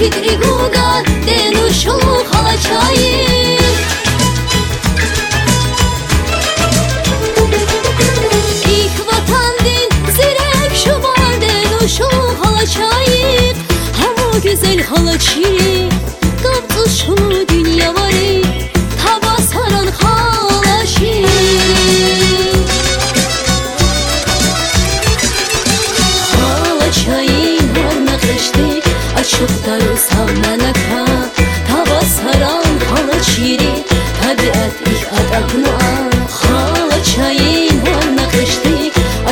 Підрігуда, де ну шолохала чає.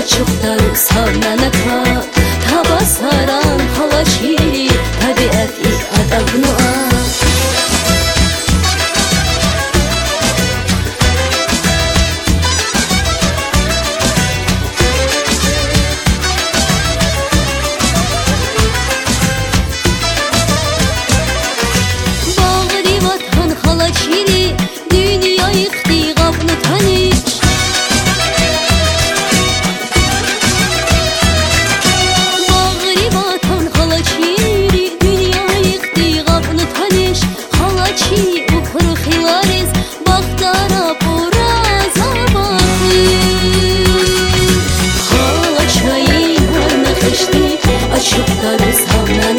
çok da yükseldi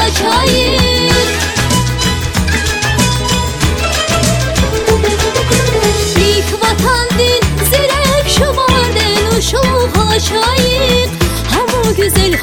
açayım İlk vatan din zirek şamaden uşak açayım Hem o güzel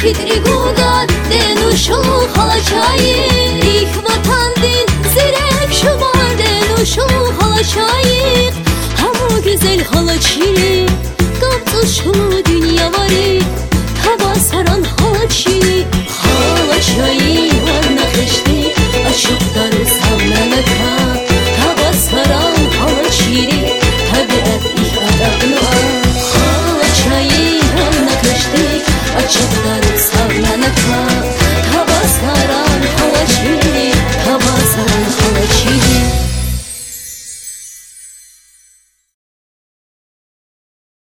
Kidrigudan denuşul halaçayı İh vatan din zirek şumar denuşul halaçayı Hamu güzel halaçiri Gamtıl şulu